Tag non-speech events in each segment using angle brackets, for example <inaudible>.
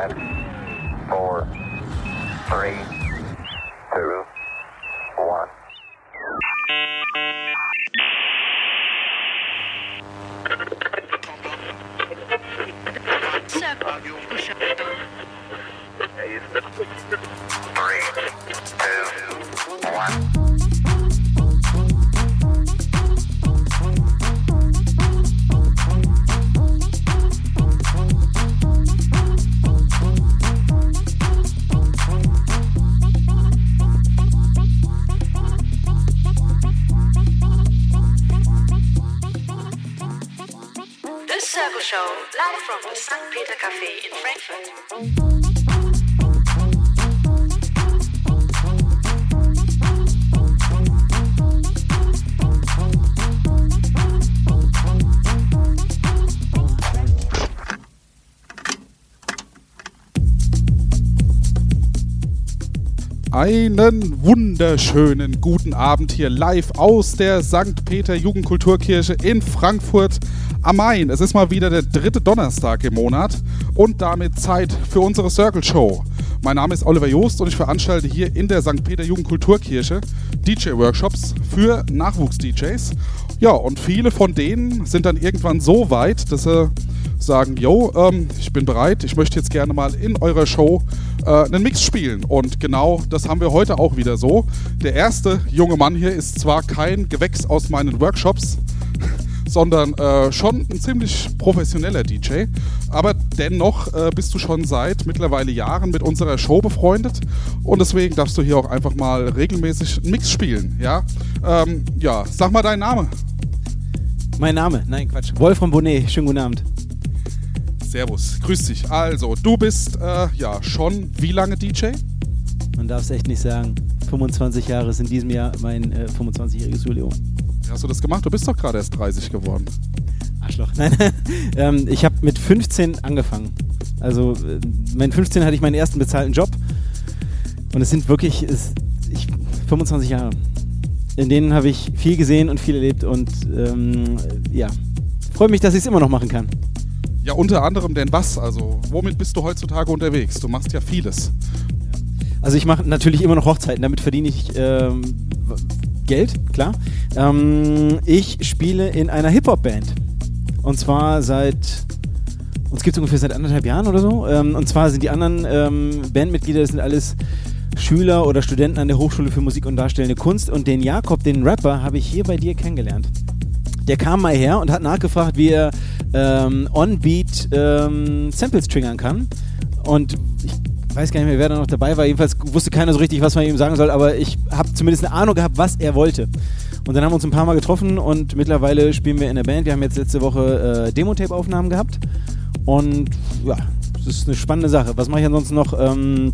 Five, four, three, Wunderschönen guten Abend hier live aus der St. Peter Jugendkulturkirche in Frankfurt am Main. Es ist mal wieder der dritte Donnerstag im Monat und damit Zeit für unsere Circle Show. Mein Name ist Oliver Joost und ich veranstalte hier in der St. Peter Jugendkulturkirche DJ-Workshops für Nachwuchs-DJs. Ja, und viele von denen sind dann irgendwann so weit, dass sie sagen, yo, ähm, ich bin bereit, ich möchte jetzt gerne mal in eurer Show äh, einen Mix spielen. Und genau das haben wir heute auch wieder so. Der erste junge Mann hier ist zwar kein Gewächs aus meinen Workshops, <laughs> sondern äh, schon ein ziemlich professioneller DJ. Aber dennoch äh, bist du schon seit mittlerweile Jahren mit unserer Show befreundet und deswegen darfst du hier auch einfach mal regelmäßig einen Mix spielen. Ja, ähm, ja sag mal deinen Namen. Mein Name, nein Quatsch, Wolfram Bonnet, schönen guten Abend. Servus, grüß dich. Also, du bist äh, ja schon wie lange DJ? Man darf es echt nicht sagen. 25 Jahre ist in diesem Jahr mein äh, 25-jähriges Jubiläum. Wie hast du das gemacht? Du bist doch gerade erst 30 geworden. Arschloch. <laughs> Nein, ähm, ich habe mit 15 angefangen. Also, äh, mit 15 hatte ich meinen ersten bezahlten Job. Und es sind wirklich es, ich, 25 Jahre. In denen habe ich viel gesehen und viel erlebt und ähm, ja, freue mich, dass ich es immer noch machen kann. Ja, unter anderem denn was? Also, womit bist du heutzutage unterwegs? Du machst ja vieles. Also ich mache natürlich immer noch Hochzeiten, damit verdiene ich ähm, Geld, klar. Ähm, ich spiele in einer Hip-Hop-Band. Und zwar seit, uns gibt es ungefähr seit anderthalb Jahren oder so. Ähm, und zwar sind die anderen ähm, Bandmitglieder, das sind alles Schüler oder Studenten an der Hochschule für Musik und Darstellende Kunst. Und den Jakob, den Rapper, habe ich hier bei dir kennengelernt. Der kam mal her und hat nachgefragt, wie er ähm, on-beat ähm, Samples triggern kann. Und ich weiß gar nicht mehr, wer da noch dabei war. Jedenfalls wusste keiner so richtig, was man ihm sagen soll, aber ich habe zumindest eine Ahnung gehabt, was er wollte. Und dann haben wir uns ein paar Mal getroffen und mittlerweile spielen wir in der Band. Wir haben jetzt letzte Woche äh, Demo-Tape-Aufnahmen gehabt. Und ja, das ist eine spannende Sache. Was mache ich ansonsten noch? Ähm,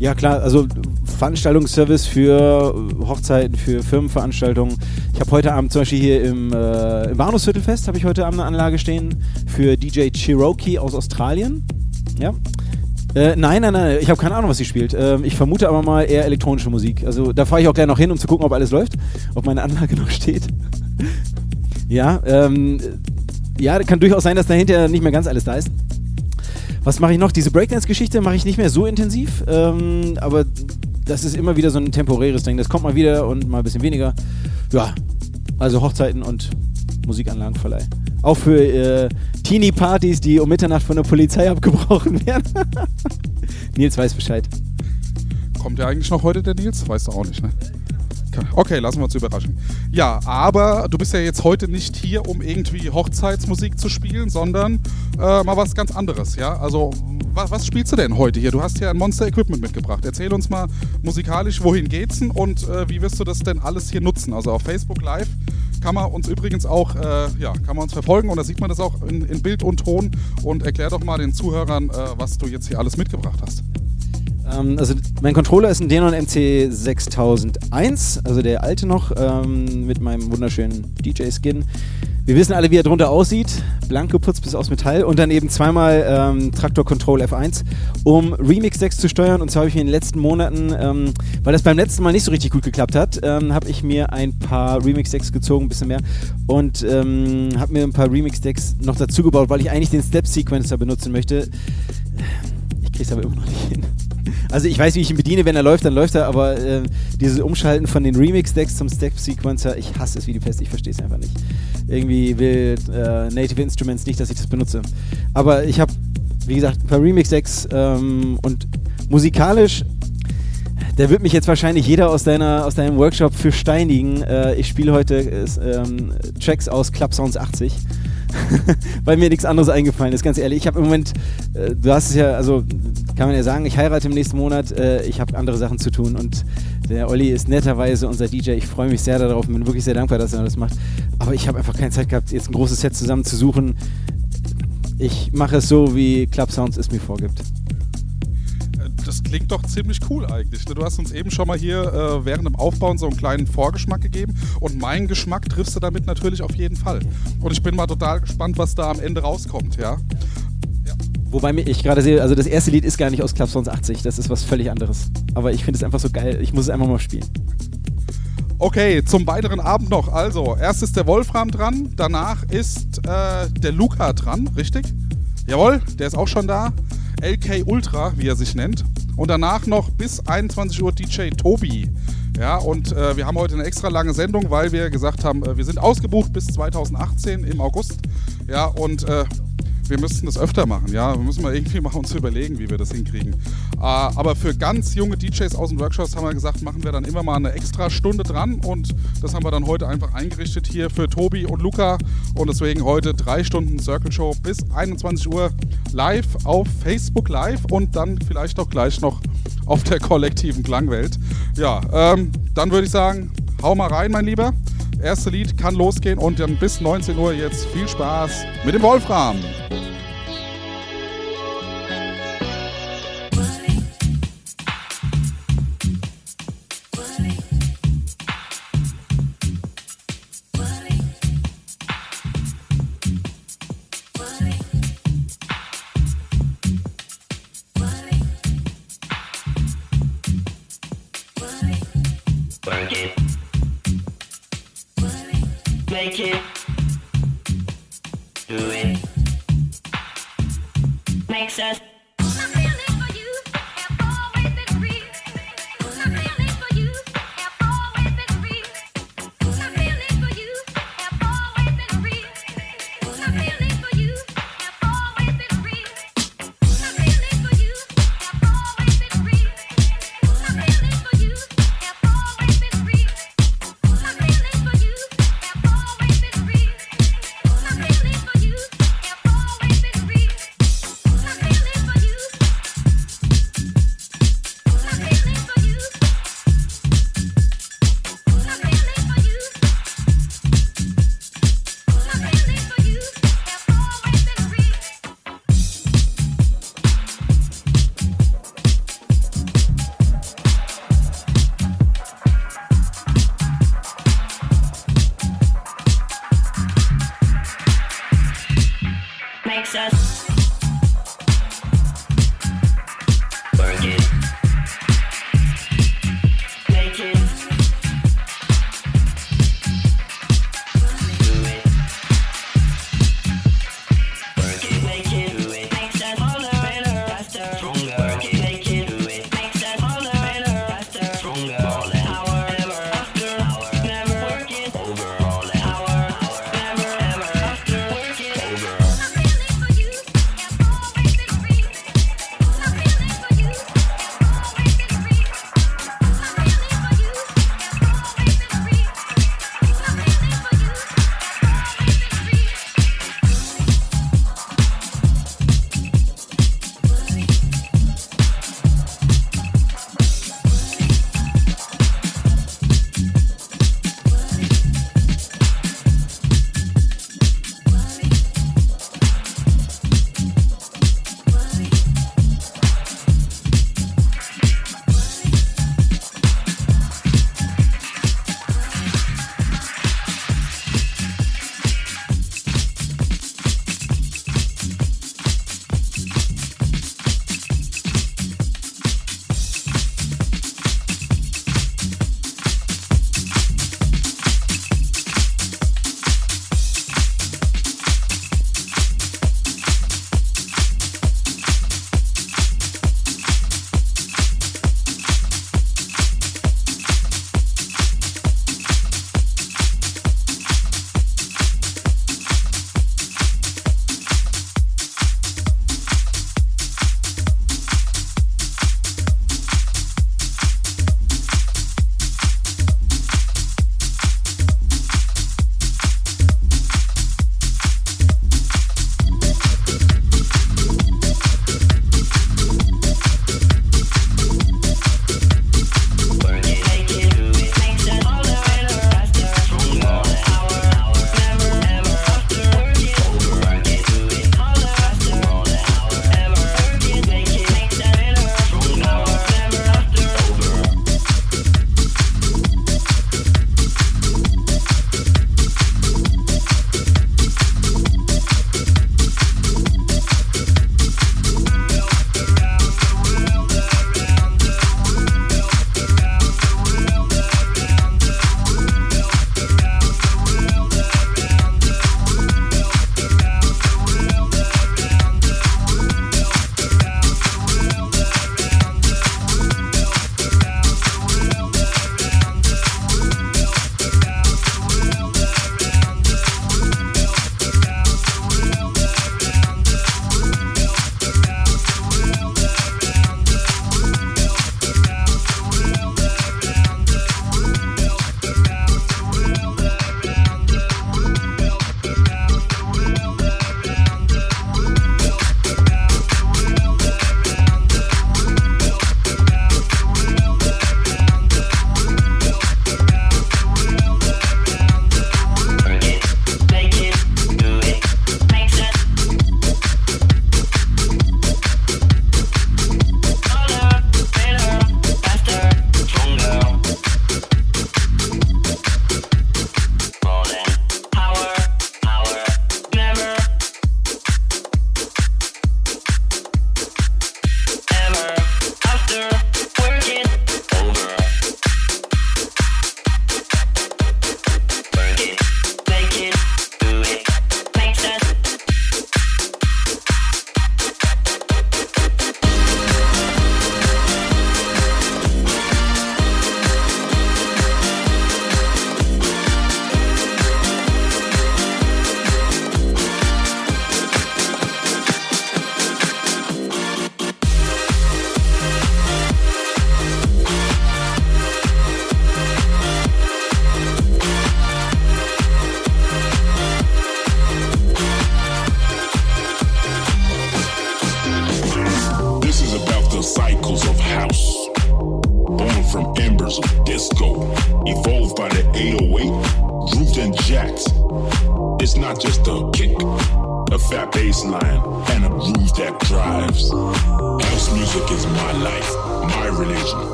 ja klar, also Veranstaltungsservice für Hochzeiten, für Firmenveranstaltungen. Ich habe heute Abend zum Beispiel hier im, äh, im Bahnhofsviertelfest habe ich heute Abend eine Anlage stehen für DJ Cherokee aus Australien. Ja. Äh, nein, nein, nein, ich habe keine Ahnung, was sie spielt. Ähm, ich vermute aber mal eher elektronische Musik. Also da fahre ich auch gleich noch hin, um zu gucken, ob alles läuft, ob meine Anlage <laughs> noch steht. ja, ähm, ja, kann durchaus sein, dass dahinter nicht mehr ganz alles da ist. Was mache ich noch? Diese Breakdance-Geschichte mache ich nicht mehr so intensiv, ähm, aber das ist immer wieder so ein temporäres Ding. Das kommt mal wieder und mal ein bisschen weniger. Ja, also Hochzeiten und Musikanlagenverleih. Auch für äh, Teenie-Partys, die um Mitternacht von der Polizei <laughs> abgebrochen werden. <laughs> Nils weiß Bescheid. Kommt der eigentlich noch heute, der Nils? Weißt du auch nicht, ne? Okay, lassen wir uns überraschen. Ja, aber du bist ja jetzt heute nicht hier, um irgendwie Hochzeitsmusik zu spielen, sondern äh, mal was ganz anderes, ja? Also, was, was spielst du denn heute hier? Du hast hier ein Monster Equipment mitgebracht. Erzähl uns mal musikalisch, wohin geht's denn und äh, wie wirst du das denn alles hier nutzen? Also auf Facebook Live kann man uns übrigens auch, äh, ja, kann man uns verfolgen und da sieht man das auch in, in Bild und Ton und erklär doch mal den Zuhörern, äh, was du jetzt hier alles mitgebracht hast. Ähm, also mein Controller ist ein Denon MC 6001, also der alte noch, ähm, mit meinem wunderschönen DJ-Skin. Wir wissen alle, wie er drunter aussieht. Blank geputzt bis aus Metall und dann eben zweimal ähm, Traktor Control F1, um Remix Decks zu steuern. Und zwar habe ich mir in den letzten Monaten, ähm, weil das beim letzten Mal nicht so richtig gut geklappt hat, ähm, habe ich mir ein paar Remix Decks gezogen, ein bisschen mehr. Und ähm, habe mir ein paar Remix Decks noch dazu gebaut, weil ich eigentlich den Step Sequencer benutzen möchte krieg's aber immer noch nicht hin. <laughs> Also ich weiß, wie ich ihn bediene, wenn er läuft, dann läuft er, aber äh, dieses Umschalten von den Remix-Decks zum Step-Sequencer, ich hasse es wie die Pest, ich verstehe es einfach nicht. Irgendwie will äh, Native Instruments nicht, dass ich das benutze. Aber ich habe, wie gesagt, ein paar Remix-Decks ähm, und musikalisch da wird mich jetzt wahrscheinlich jeder aus, deiner, aus deinem Workshop für steinigen. Äh, ich spiele heute äh, ähm, Tracks aus Club Sounds 80. <laughs> weil mir nichts anderes eingefallen ist, ganz ehrlich. Ich habe im Moment, äh, du hast es ja, also kann man ja sagen, ich heirate im nächsten Monat, äh, ich habe andere Sachen zu tun und der Olli ist netterweise unser DJ. Ich freue mich sehr darauf und bin wirklich sehr dankbar, dass er das macht. Aber ich habe einfach keine Zeit gehabt, jetzt ein großes Set zusammen zu suchen. Ich mache es so, wie Club Sounds es mir vorgibt das klingt doch ziemlich cool eigentlich. Ne? Du hast uns eben schon mal hier äh, während dem Aufbauen so einen kleinen Vorgeschmack gegeben und meinen Geschmack triffst du damit natürlich auf jeden Fall. Und ich bin mal total gespannt, was da am Ende rauskommt, ja. ja. Wobei ich gerade sehe, also das erste Lied ist gar nicht aus Club Songs 80, das ist was völlig anderes. Aber ich finde es einfach so geil, ich muss es einfach mal spielen. Okay, zum weiteren Abend noch. Also, erst ist der Wolfram dran, danach ist äh, der Luca dran, richtig? Jawohl, der ist auch schon da. LK Ultra, wie er sich nennt. Und danach noch bis 21 Uhr DJ Tobi. Ja, und äh, wir haben heute eine extra lange Sendung, weil wir gesagt haben, äh, wir sind ausgebucht bis 2018 im August. Ja, und äh, wir müssten das öfter machen. Ja, wir müssen mal irgendwie mal uns überlegen, wie wir das hinkriegen. Äh, aber für ganz junge DJs aus den Workshops haben wir gesagt, machen wir dann immer mal eine extra Stunde dran und das haben wir dann heute einfach eingerichtet hier für Tobi und Luca und deswegen heute drei Stunden Circle Show bis 21 Uhr live auf Facebook Live und dann vielleicht auch gleich noch auf der kollektiven Klangwelt. Ja, ähm, dann würde ich sagen, hau mal rein, mein Lieber. Erste Lied kann losgehen und dann bis 19 Uhr jetzt viel Spaß mit dem Wolfram.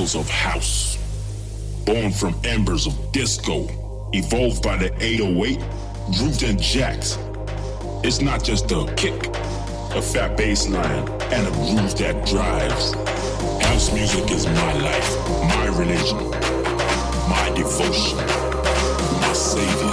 of house. Born from embers of disco, evolved by the 808, grooved and jacked. It's not just a kick, a fat bass line, and a groove that drives. House music is my life, my religion, my devotion, my savior.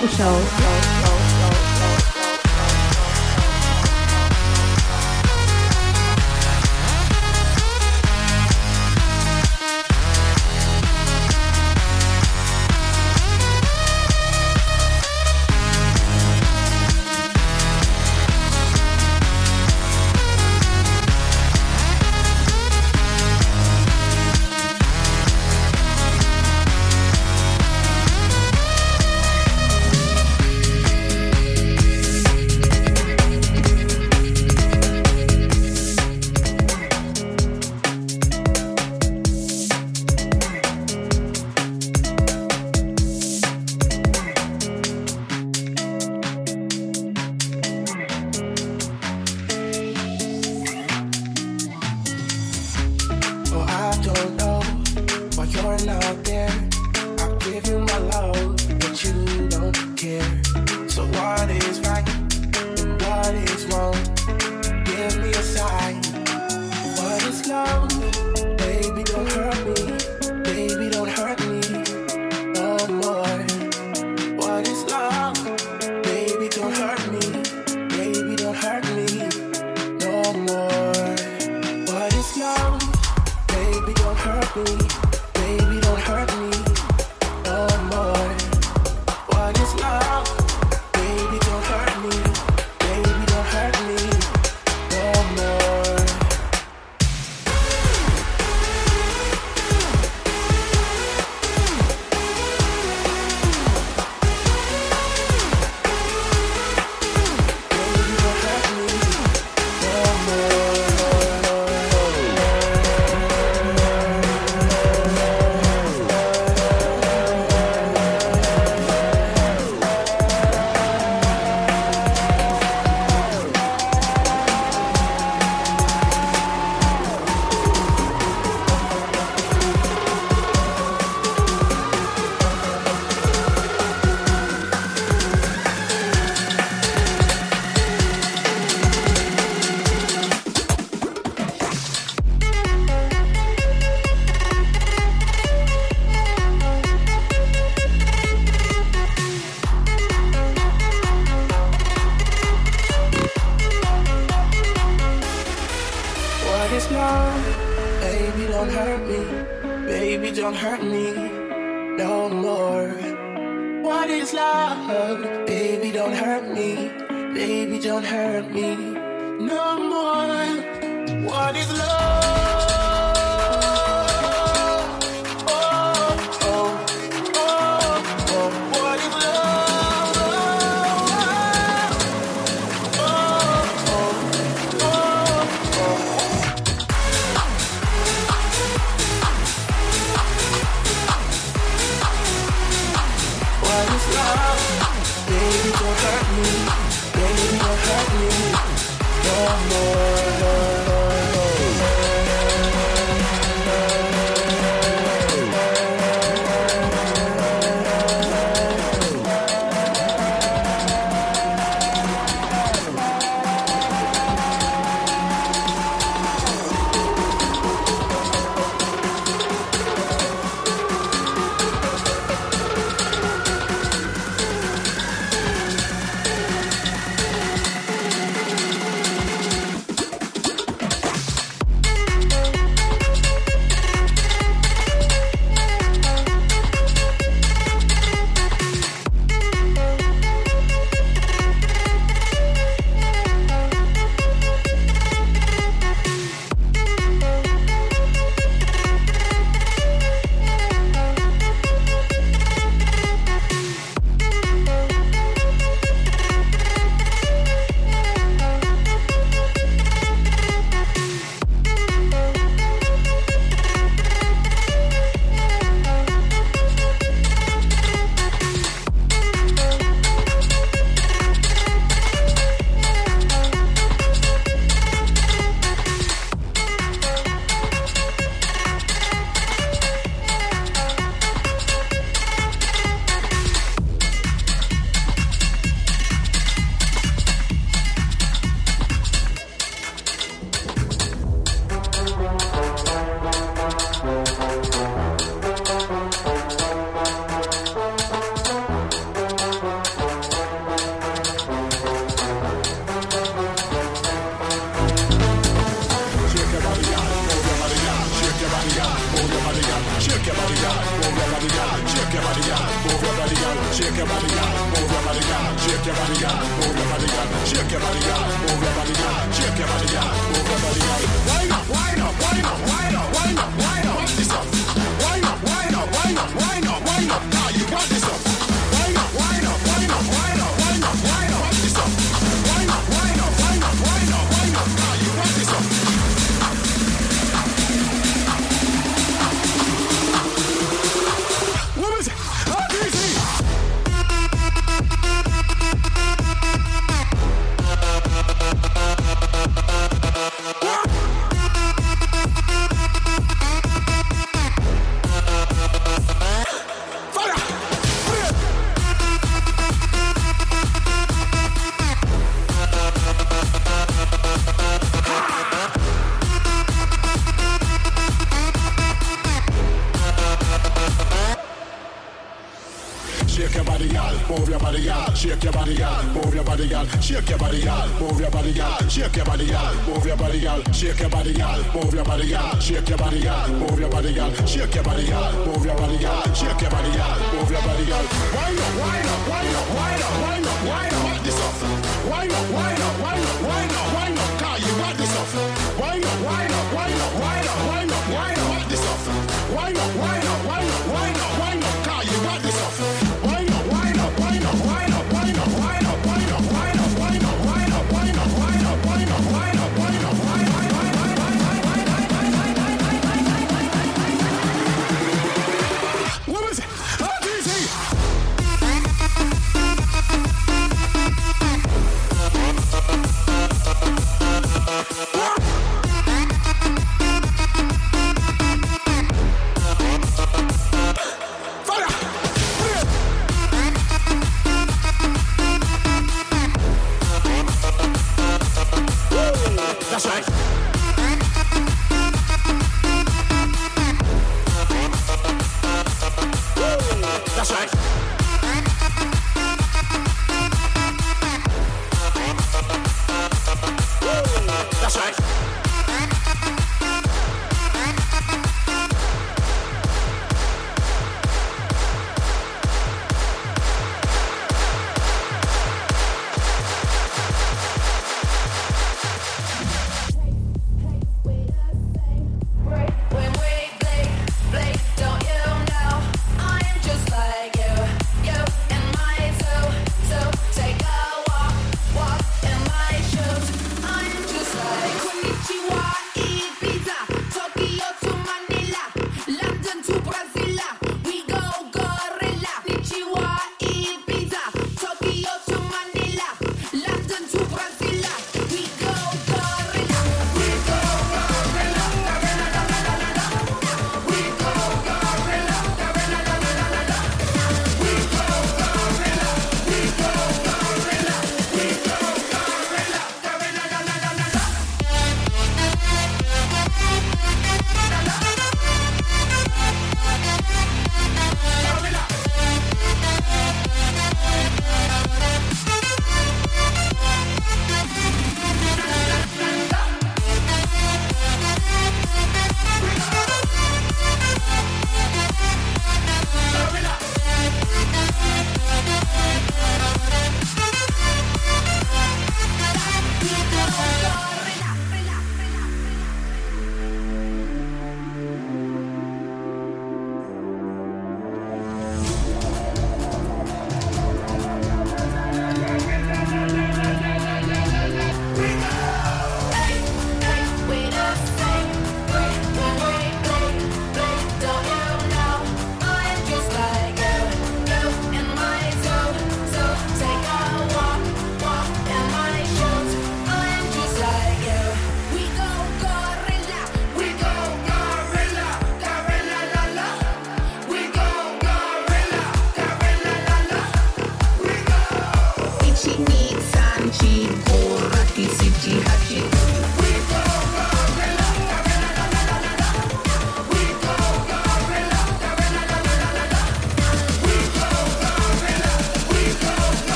This Circle Show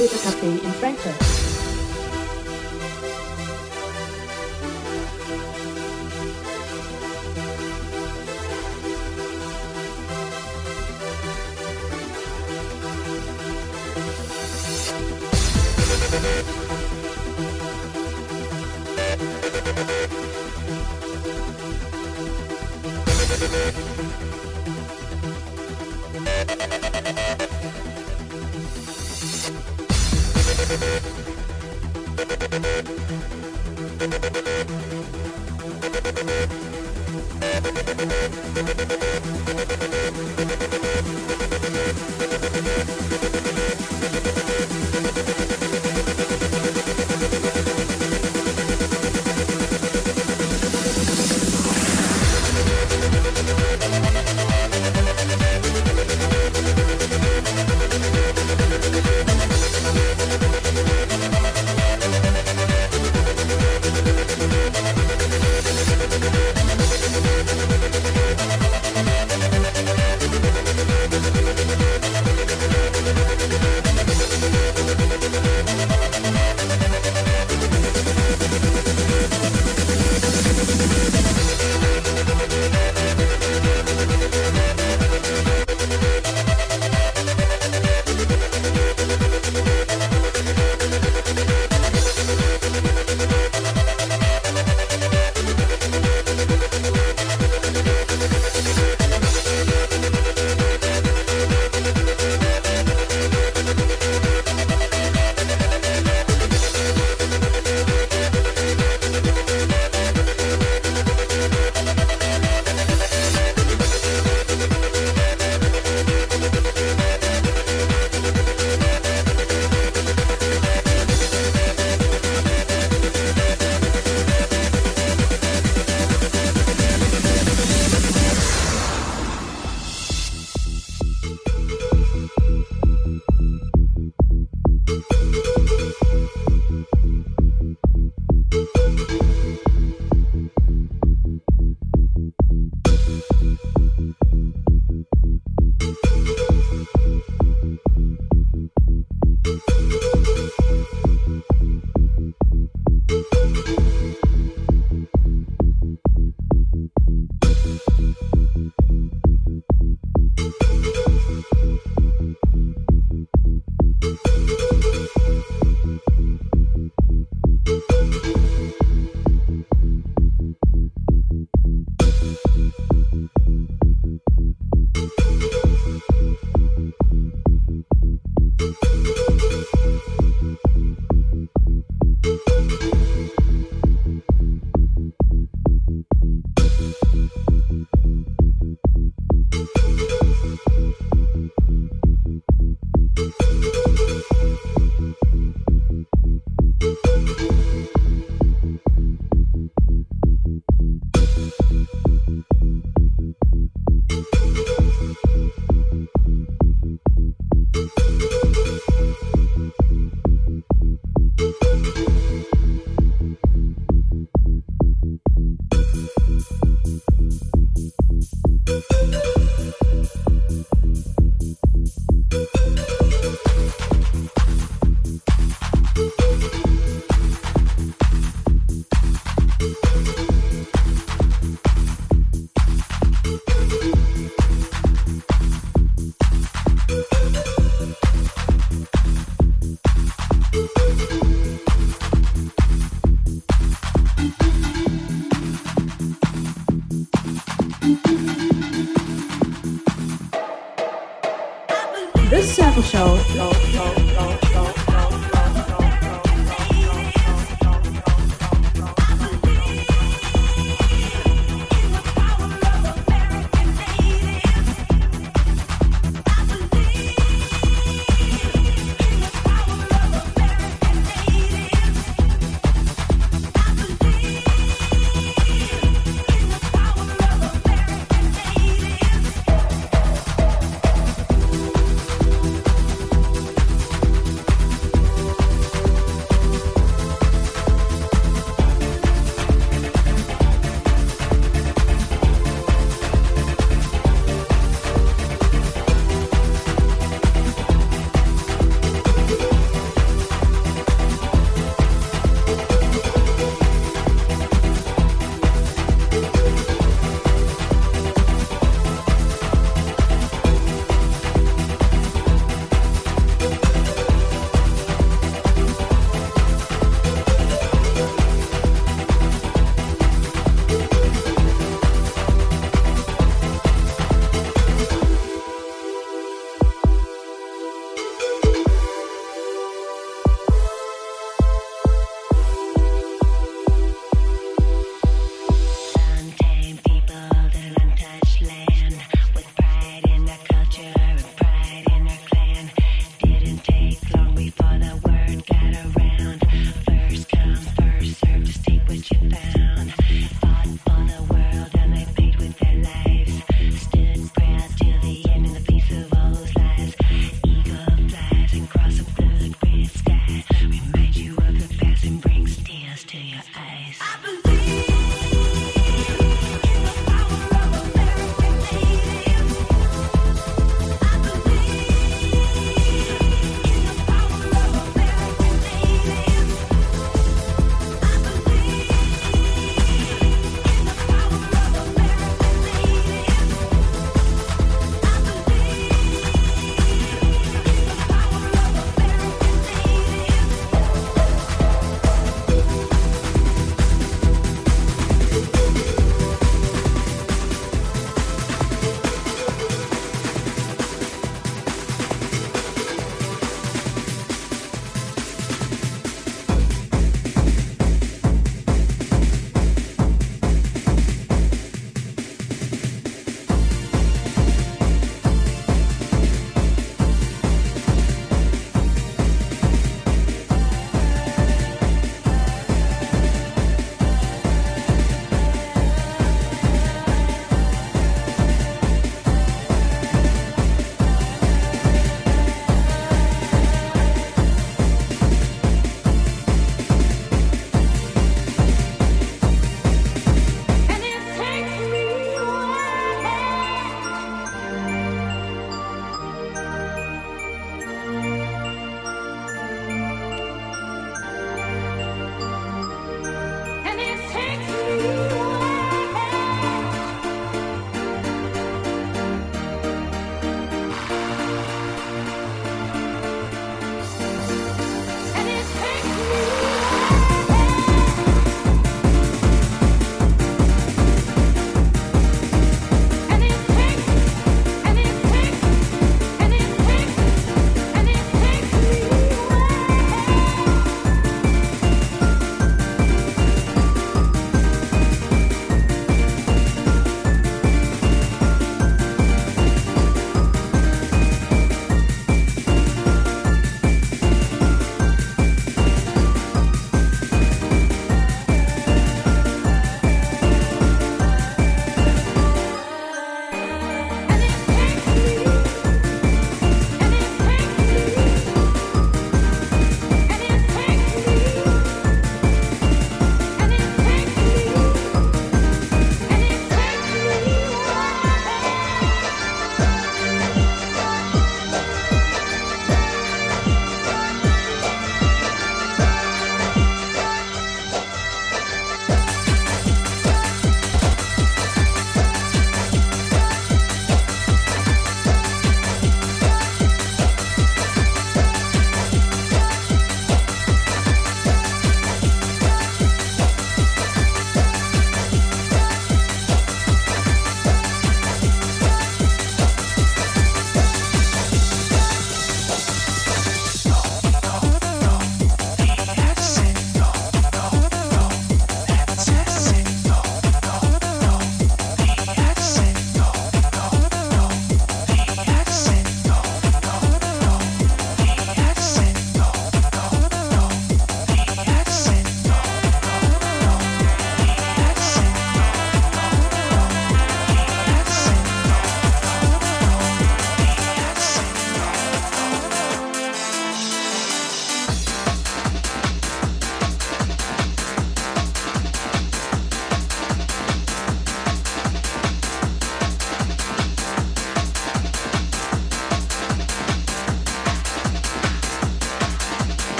from the St. Peter Cafe in Frankfurt.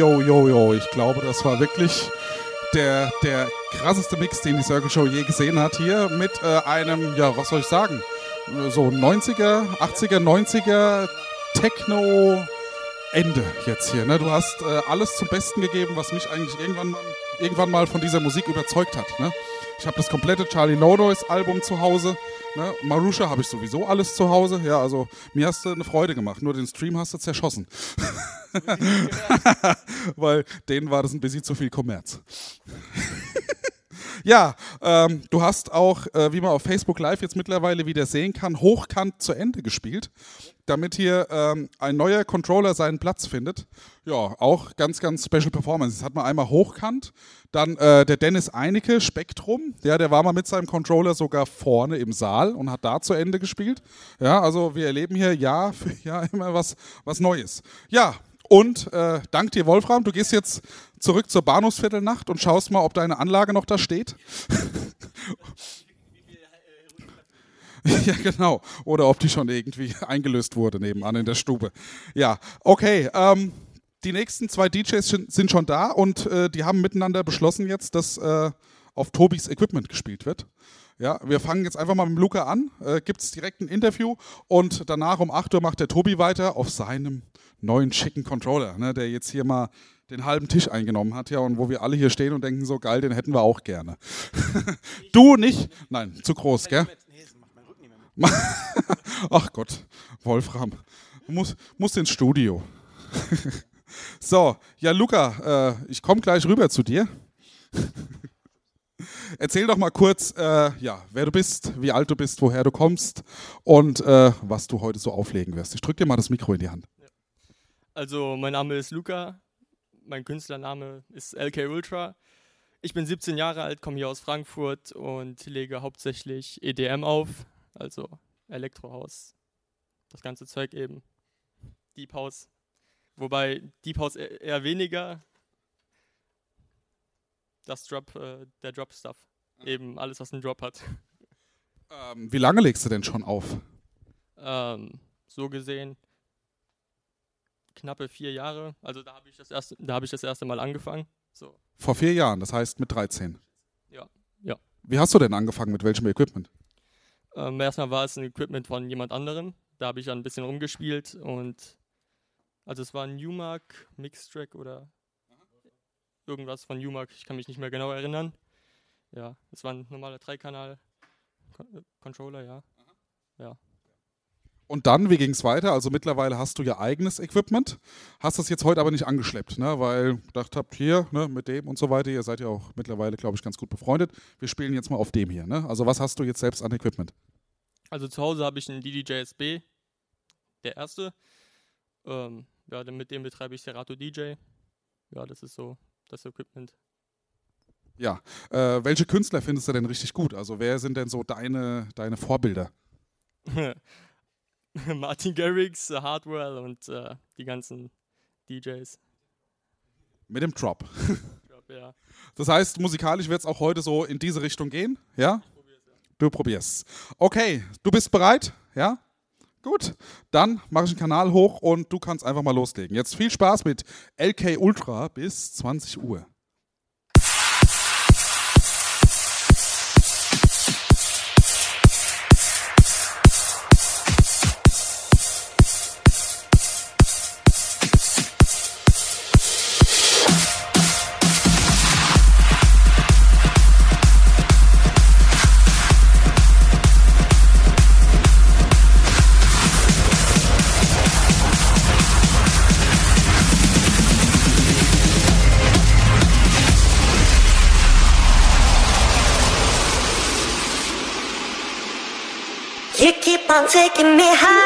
Yo, yo, yo. Ich glaube, das war wirklich der, der krasseste Mix, den die Circle Show je gesehen hat. Hier mit äh, einem, ja, was soll ich sagen? So 90er, 80er, 90er Techno. Ende jetzt hier. Ne? Du hast äh, alles zum Besten gegeben, was mich eigentlich irgendwann mal, irgendwann mal von dieser Musik überzeugt hat. Ne? Ich habe das komplette Charlie No Noise Album zu Hause. Ne? Marusha habe ich sowieso alles zu Hause. Ja, also mir hast du eine Freude gemacht. Nur den Stream hast du zerschossen. <laughs> Weil denen war das ein bisschen zu viel Kommerz. <laughs> Ja, ähm, du hast auch, äh, wie man auf Facebook Live jetzt mittlerweile wieder sehen kann, hochkant zu Ende gespielt, damit hier ähm, ein neuer Controller seinen Platz findet. Ja, auch ganz, ganz Special Performance. Das hat man einmal hochkant, dann äh, der Dennis Einecke, Spektrum, ja, der war mal mit seinem Controller sogar vorne im Saal und hat da zu Ende gespielt. Ja, also wir erleben hier Jahr für Jahr immer was, was Neues. Ja, und äh, dank dir, Wolfram, du gehst jetzt zurück zur Bahnhofsviertelnacht und schaust mal, ob deine Anlage noch da steht. <laughs> ja, genau. Oder ob die schon irgendwie eingelöst wurde nebenan in der Stube. Ja, okay. Ähm, die nächsten zwei DJs sind- schon da und äh, die haben miteinander beschlossen jetzt, dass äh, auf Tobis Equipment gespielt wird. Ja, wir fangen jetzt einfach mal mit Luca an. Äh, Gibt es direkt ein Interview und danach um 8 Uhr macht der Tobi weiter auf seinem neuen schicken Controller, ne, der jetzt hier mal den halben Tisch eingenommen hat, ja, und wo wir alle hier stehen und denken, so geil, den hätten wir auch gerne. <laughs> du nicht? Nein, zu groß, gell? <laughs> Ach Gott, Wolfram, muss, muss ins Studio. <laughs> so, ja, Luca, äh, ich komme gleich rüber zu dir. Erzähl doch mal kurz, äh, ja, wer du bist, wie alt du bist, woher du kommst und äh, was du heute so auflegen wirst. Ich drück dir mal das Mikro in die Hand. Also, mein Name ist Luca. Mein Künstlername ist LK Ultra. Ich bin 17 Jahre alt, komme hier aus Frankfurt und lege hauptsächlich EDM auf, also Elektrohaus. Das ganze Zeug eben. Deep House. Wobei Deep House e- eher weniger. Das Drop, äh, der Drop-Stuff. Eben alles, was einen Drop hat. Ähm, wie lange legst du denn schon auf? Ähm, so gesehen knappe vier Jahre. Also da habe ich das erste, da habe ich das erste Mal angefangen. So. Vor vier Jahren, das heißt mit 13. Ja, ja. Wie hast du denn angefangen, mit welchem Equipment? Ähm, erstmal war es ein Equipment von jemand anderem. Da habe ich dann ein bisschen rumgespielt und also es war ein Newmark Mixtrack oder irgendwas von Newmark. Ich kann mich nicht mehr genau erinnern. Ja, es war ein normaler Dreikanal Con- Controller, ja. Ja. Und dann, wie ging es weiter? Also mittlerweile hast du ja eigenes Equipment, hast das jetzt heute aber nicht angeschleppt, ne? weil gedacht habt, hier, ne, mit dem und so weiter, ihr seid ja auch mittlerweile, glaube ich, ganz gut befreundet. Wir spielen jetzt mal auf dem hier. Ne? Also was hast du jetzt selbst an Equipment? Also zu Hause habe ich einen DDJ-SB, der erste. Ähm, ja, mit dem betreibe ich Serato DJ. Ja, das ist so das Equipment. Ja, äh, welche Künstler findest du denn richtig gut? Also wer sind denn so deine, deine Vorbilder? <laughs> <laughs> Martin Garrix, äh, Hardwell und äh, die ganzen DJs. Mit dem Drop. <laughs> Drop, ja. Das heißt, musikalisch wird es auch heute so in diese Richtung gehen, ja? Du probierst. Okay, du bist bereit, ja? Gut, dann mache ich den Kanal hoch und du kannst einfach mal loslegen. Jetzt viel Spaß mit LK Ultra bis 20 Uhr. Taking me higher,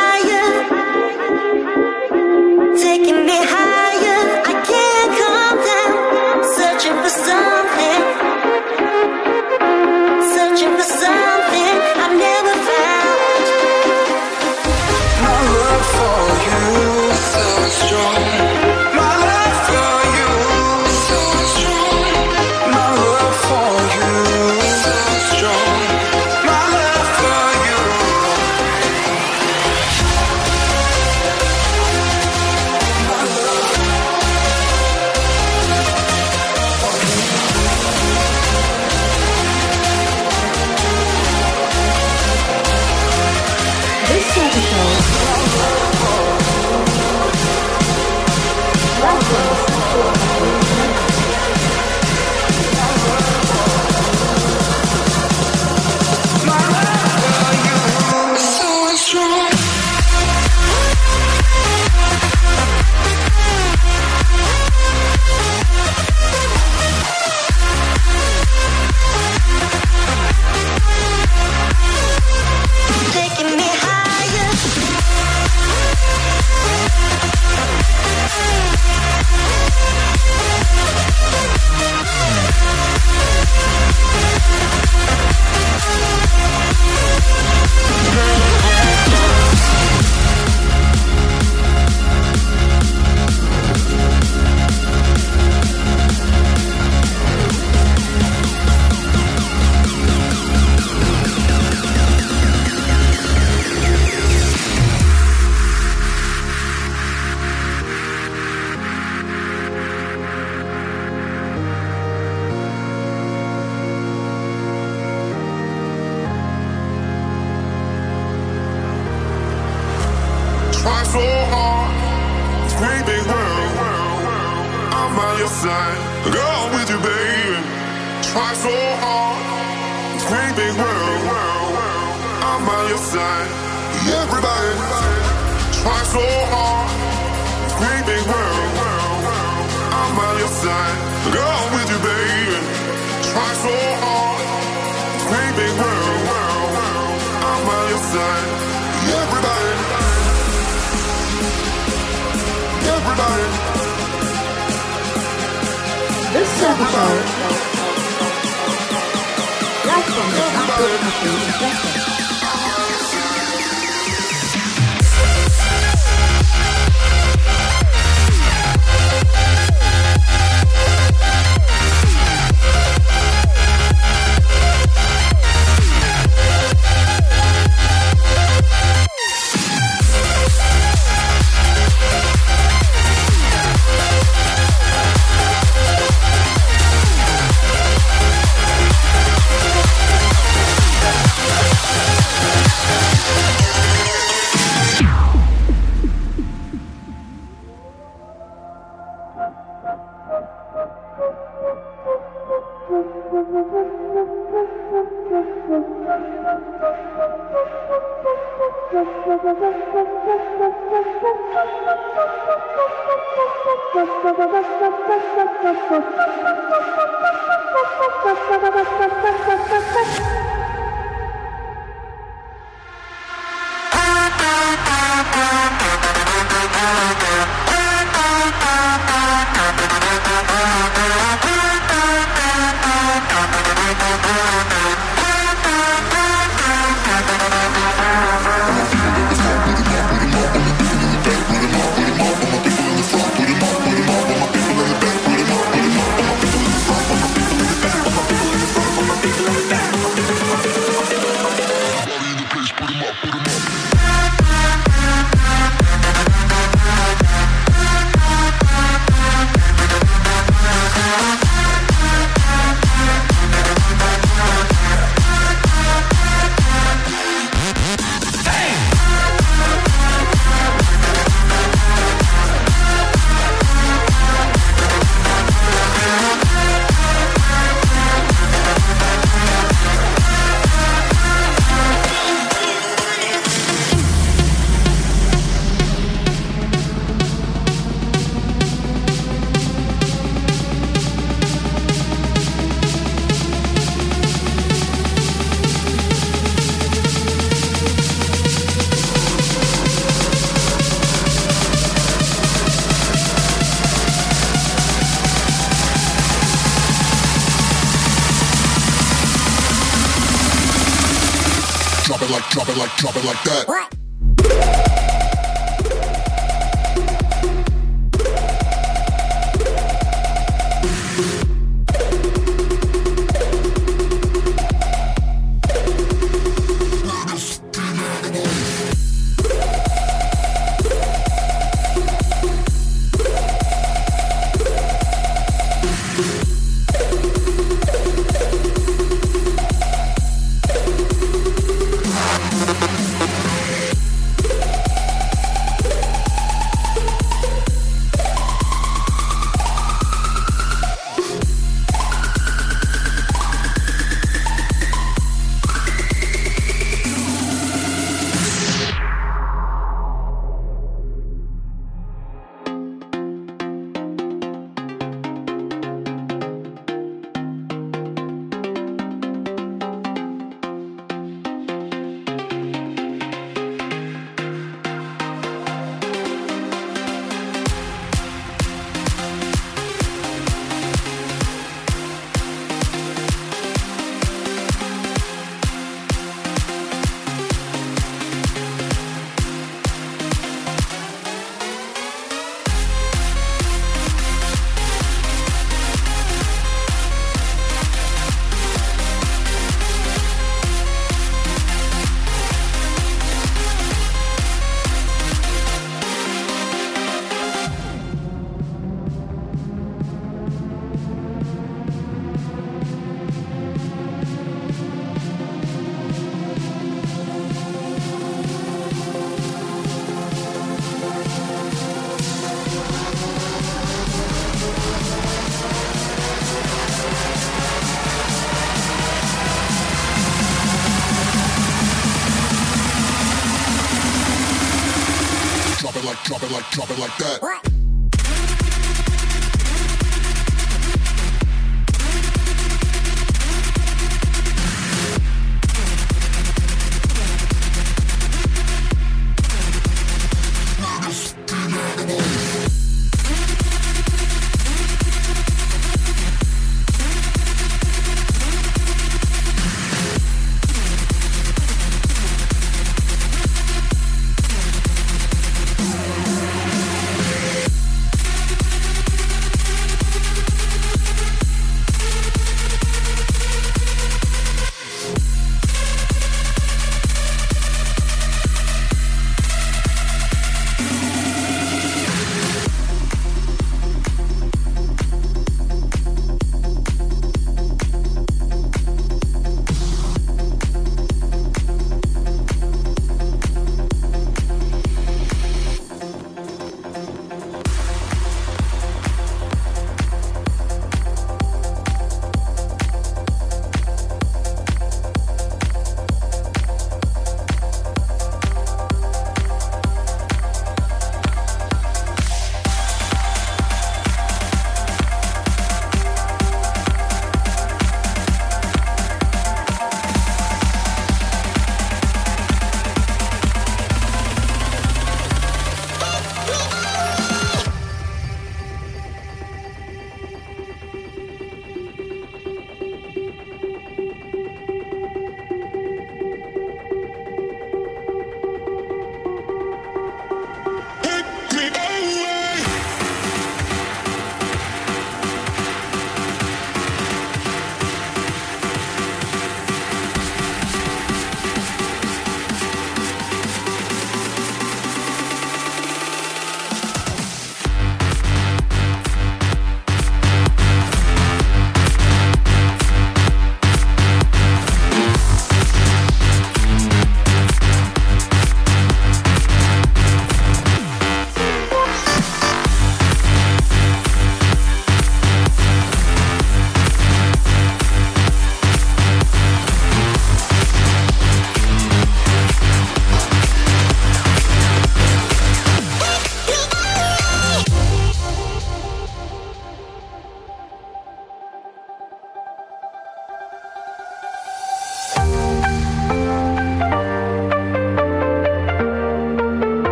drop it like that.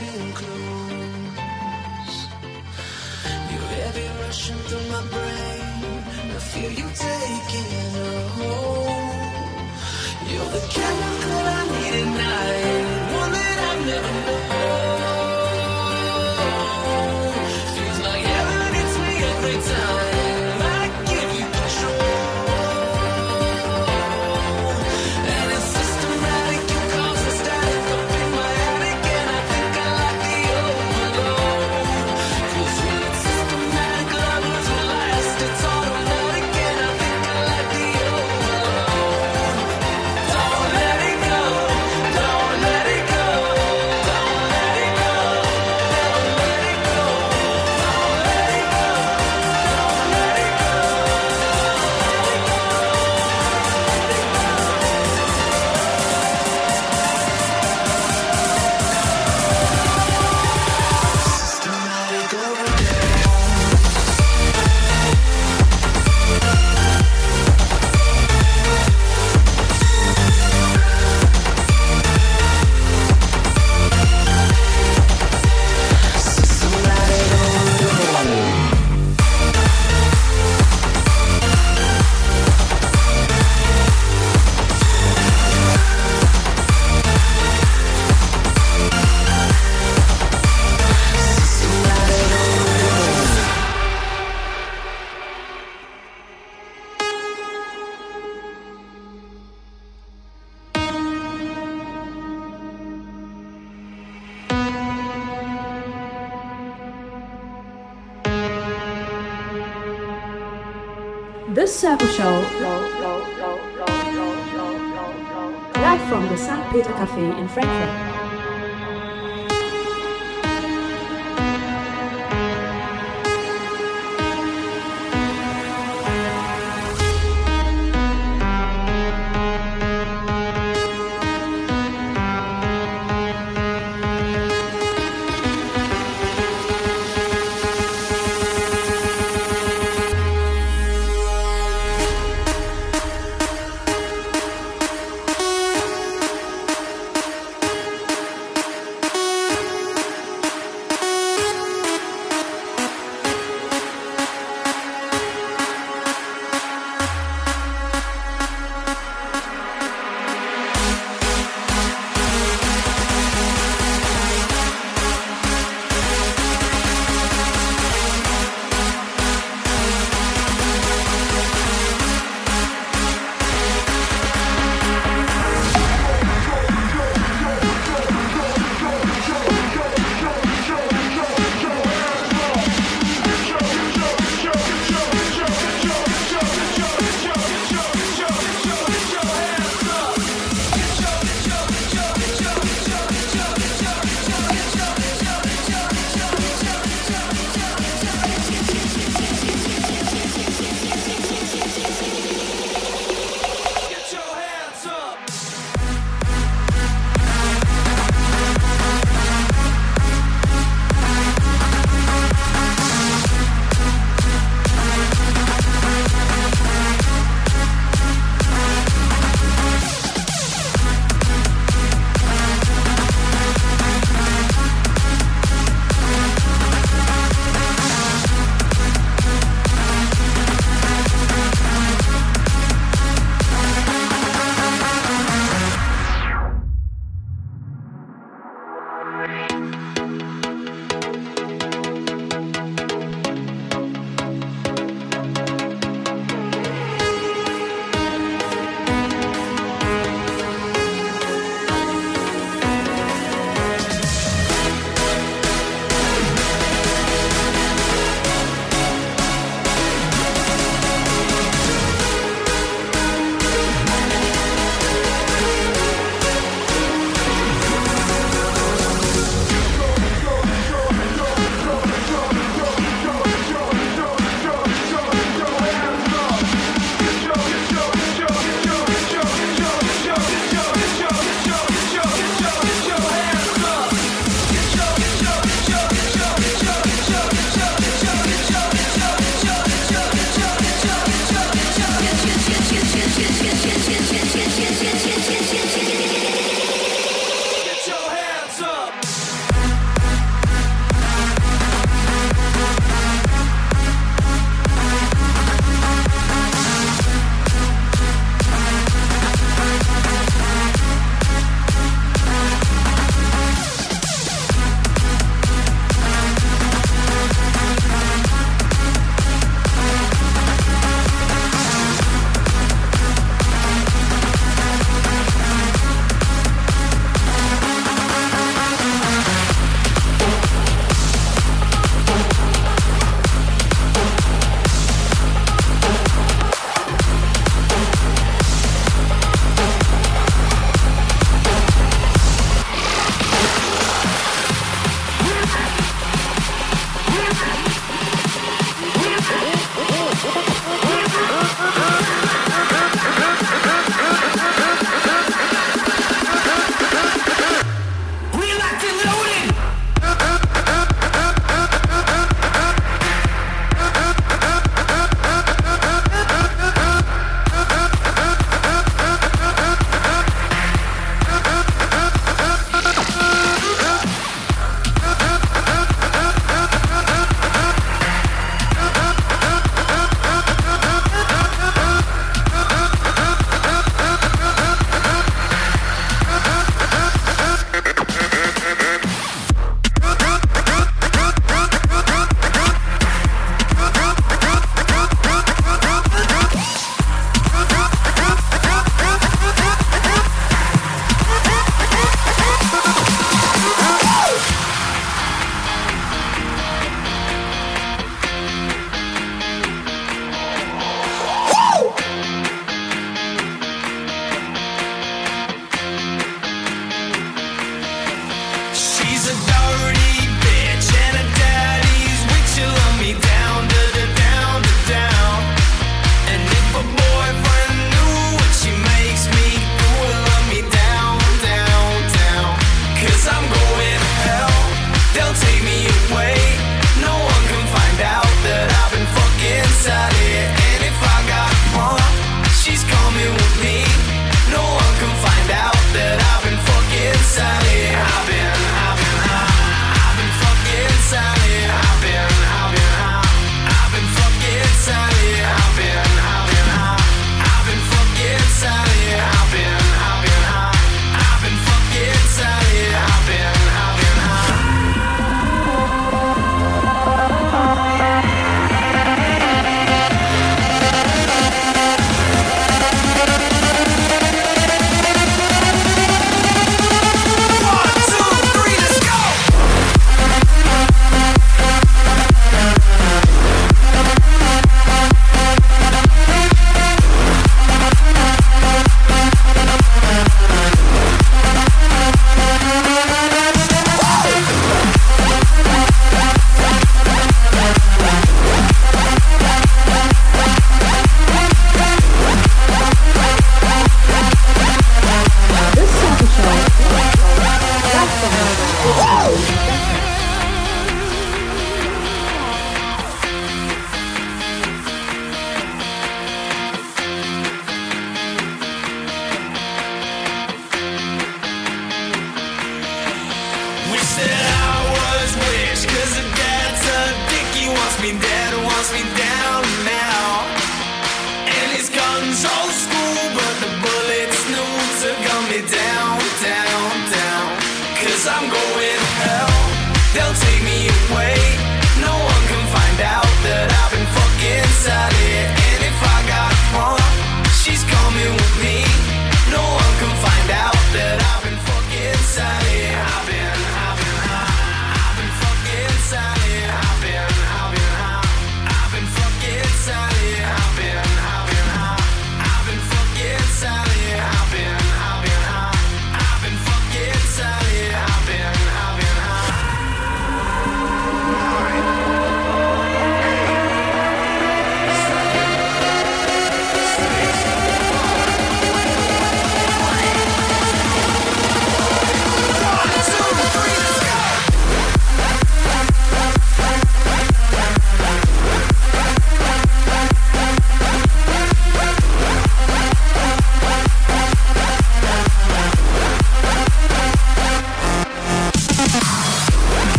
getting close. You're heavy rushing through my brain. I feel you taking a hold. You're the chemical I need at night, one that I've never known. Feels like heaven hits me every time.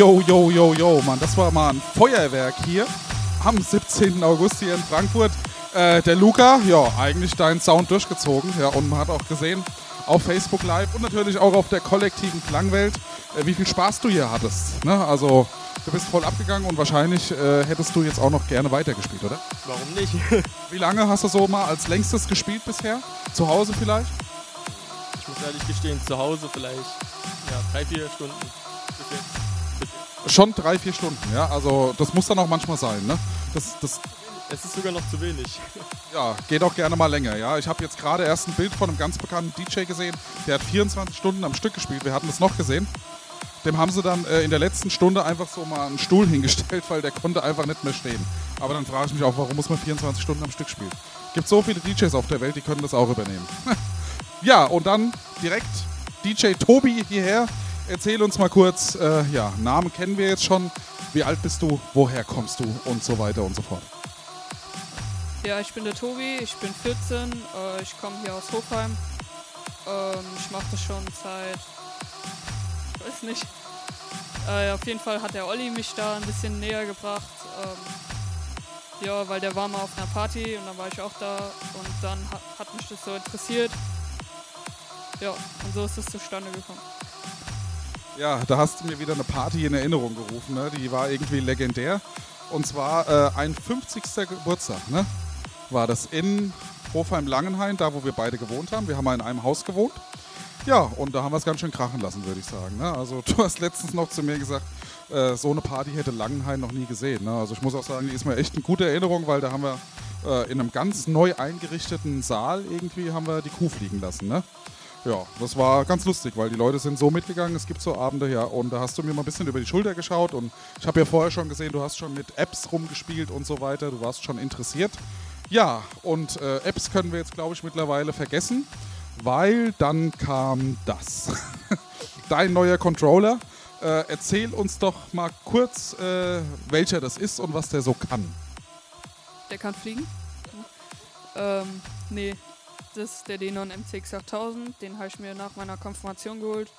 Yo, yo, yo, yo, Mann, das war mal ein Feuerwerk hier am 17. August hier in Frankfurt. Äh, der Luca, ja, eigentlich deinen Sound durchgezogen, ja, und man hat auch gesehen auf Facebook Live und natürlich auch auf der kollektiven Klangwelt, äh, wie viel Spaß du hier hattest. Ne? Also, du bist voll abgegangen und wahrscheinlich äh, hättest du jetzt auch noch gerne weitergespielt, oder? Warum nicht? <laughs> Wie lange hast du so mal als längstes gespielt bisher? Zu Hause vielleicht? Ich muss ehrlich gestehen, zu Hause vielleicht ja, drei, vier Stunden. Schon drei, vier Stunden, ja. Also das muss dann auch manchmal sein, ne? Das, das, Es ist sogar noch zu wenig. ja, geht auch gerne mal länger, ja. Ich habe jetzt gerade erst ein Bild von einem ganz bekannten DJ gesehen, der hat 24 Stunden am Stück gespielt. Wir hatten das noch gesehen. Dem haben sie dann äh, in der letzten Stunde einfach so mal einen Stuhl hingestellt, weil der konnte einfach nicht mehr stehen. Aber dann frage ich mich auch, warum muss man 24 Stunden am Stück spielen? Gibt so viele DJs auf der Welt, die können das auch übernehmen. <laughs> ja, und dann direkt DJ Tobi hierher. Erzähl uns mal kurz, äh, ja, Namen kennen wir jetzt schon. Wie alt bist du? Woher kommst du? Und so weiter und so fort. Ja, ich bin der Tobi, ich bin 14, äh, ich komme hier aus Hofheim. Ähm, ich mache das schon seit, ich weiß nicht. Äh, auf jeden Fall hat der Olli mich da ein bisschen näher gebracht. Ähm, ja, weil der war mal auf einer Party und dann war ich auch da und dann hat, hat mich das so interessiert. Ja, und so ist es zustande gekommen. Ja, da hast du mir wieder eine Party in Erinnerung gerufen, ne? Die war irgendwie legendär. Und zwar äh, ein 50. Geburtstag, ne? War das in Hofheim-Langenhain, da wo wir beide gewohnt haben. Wir haben mal in einem Haus gewohnt. Ja, und da haben wir es ganz schön krachen lassen, würde ich sagen. Ne? Also du hast letztens noch zu mir gesagt, äh, so eine Party hätte Langenhain noch nie gesehen. Ne? Also ich muss auch sagen, die ist mir echt eine gute Erinnerung, weil da haben wir äh, in einem ganz neu eingerichteten Saal irgendwie haben wir die Kuh fliegen lassen. Ne? Ja, das war ganz lustig, weil die Leute sind so mitgegangen. Es gibt so Abende, ja, und da hast du mir mal ein bisschen über die Schulter geschaut und ich habe ja vorher schon gesehen, du hast schon mit Apps rumgespielt und so weiter. Du warst schon interessiert. Ja, und äh, Apps können wir jetzt, glaube ich, mittlerweile vergessen, weil dann kam das. <laughs> Dein neuer Controller. Äh, erzähl uns doch mal kurz, äh, welcher das ist und was der so kann. Der kann fliegen? Ähm, nee. Das ist der Denon MCX 8000. Den habe ich mir nach meiner Konfirmation geholt.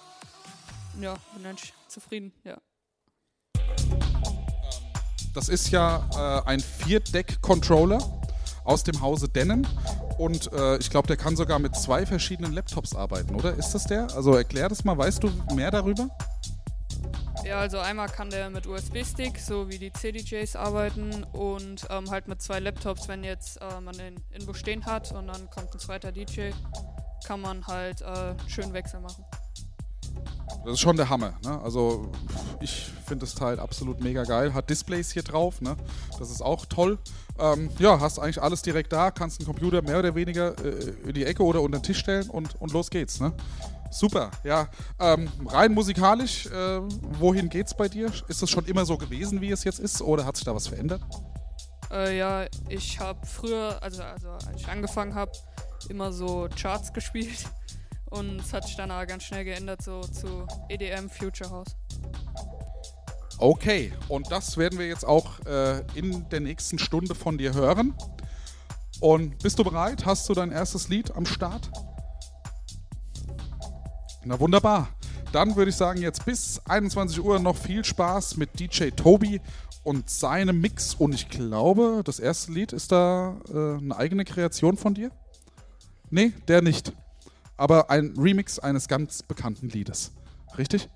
Ja, bin eigentlich zufrieden, ja. Das ist ja äh, ein Vier-Deck-Controller aus dem Hause Denon. Und äh, ich glaube, der kann sogar mit zwei verschiedenen Laptops arbeiten, oder? Ist das der? Also erklär das mal. Weißt du mehr darüber? Ja, also einmal kann der mit USB-Stick, so wie die CDJs arbeiten und ähm, halt mit zwei Laptops, wenn jetzt äh, man den Inbo stehen hat und dann kommt ein zweiter DJ, kann man halt äh, schön Wechsel machen. Das ist schon der Hammer. Ne? Also ich finde das Teil absolut mega geil. Hat Displays hier drauf. Ne? Das ist auch toll. Ähm, ja, hast eigentlich alles direkt da. Kannst den Computer mehr oder weniger äh, in die Ecke oder unter den Tisch stellen und, und los geht's. Ne? Super. Ja, ähm, rein musikalisch, äh, wohin geht's bei dir? Ist das schon immer so gewesen, wie es jetzt ist, oder hat sich da was verändert? Äh, ja, ich habe früher, also, also als ich angefangen habe, immer so Charts <laughs> gespielt und es hat sich dann aber ganz schnell geändert so zu EDM Future House. Okay, und das werden wir jetzt auch äh, in der nächsten Stunde von dir hören. Und bist du bereit? Hast du dein erstes Lied am Start? Na wunderbar. Dann würde ich sagen, jetzt bis 21 Uhr noch viel Spaß mit DJ Tobi und seinem Mix. Und ich glaube, das erste Lied ist da äh, eine eigene Kreation von dir? Nee, der nicht. Aber ein Remix eines ganz bekannten Liedes. Richtig?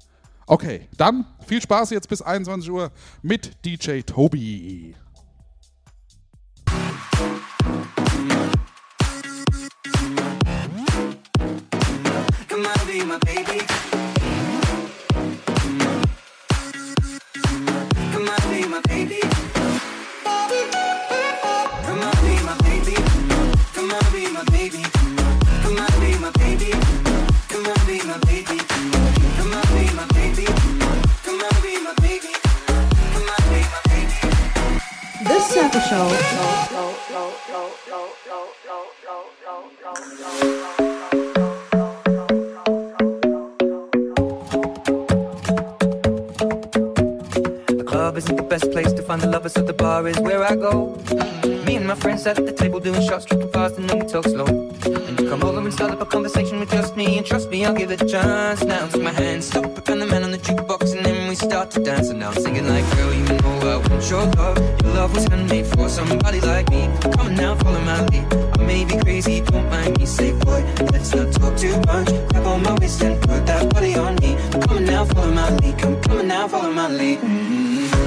Okay, dann viel Spaß jetzt bis 21 Uhr mit DJ Tobi. My baby. Come on, be my baby. Come on, be my baby. Come on, be my baby. Come on, be my baby. Come on, be my baby. Come on, be my baby. Come on, be my baby. Come on, be my baby. This Circle Show. Club isn't the best place to find the lovers, so the bar is where I go. Me and my friends sat at the table doing shots, tripping fast, and then we talk slow. And you come over and start up a conversation with just me, and trust me, I'll give it a chance. Now take my hand, stop and the man on the jukebox, and then we we start to dance and now I'm singing like, girl, you know I want your love. Your love was handmade for somebody like me. Come on now, follow my lead. I may be crazy, don't mind me. Say, boy, let's not talk too much. Grab on my waist and put that body on me. Come on now, follow my lead. Come, come on now, follow my lead.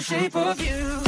the shape of you.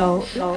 首。Low.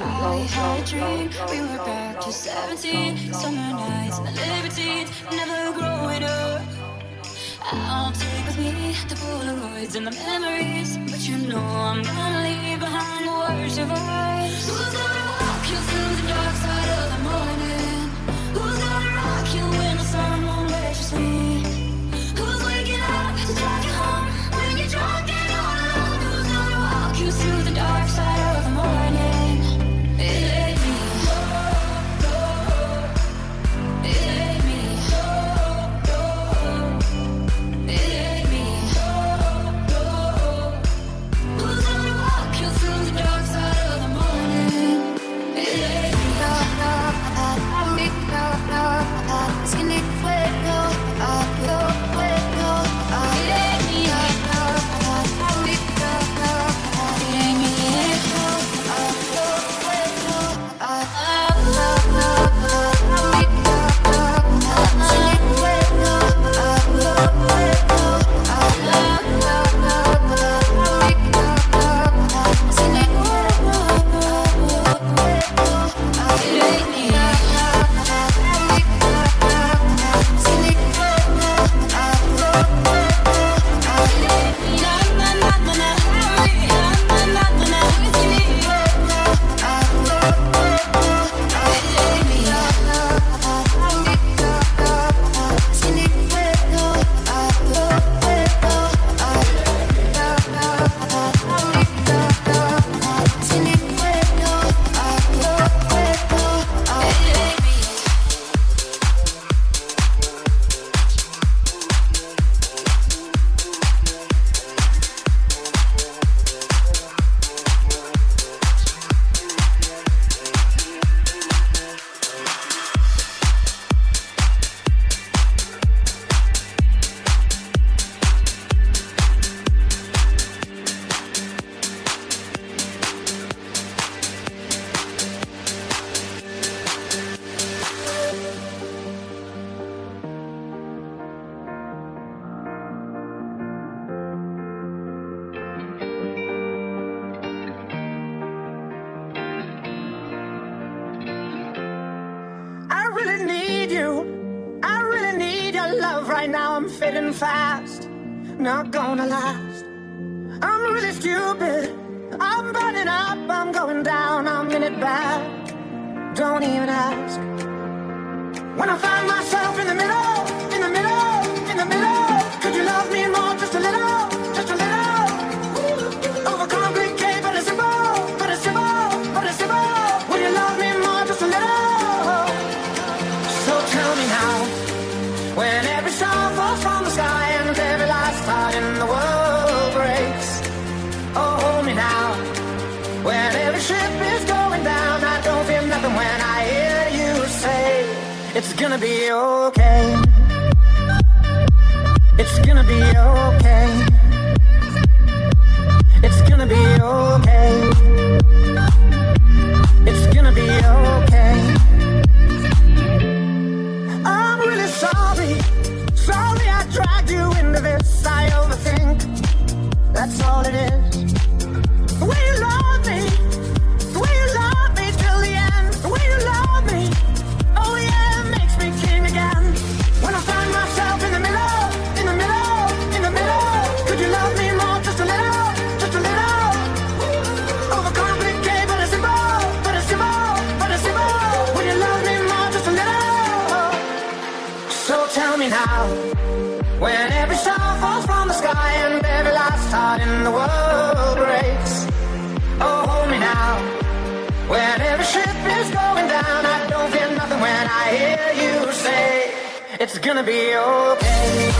gonna be okay.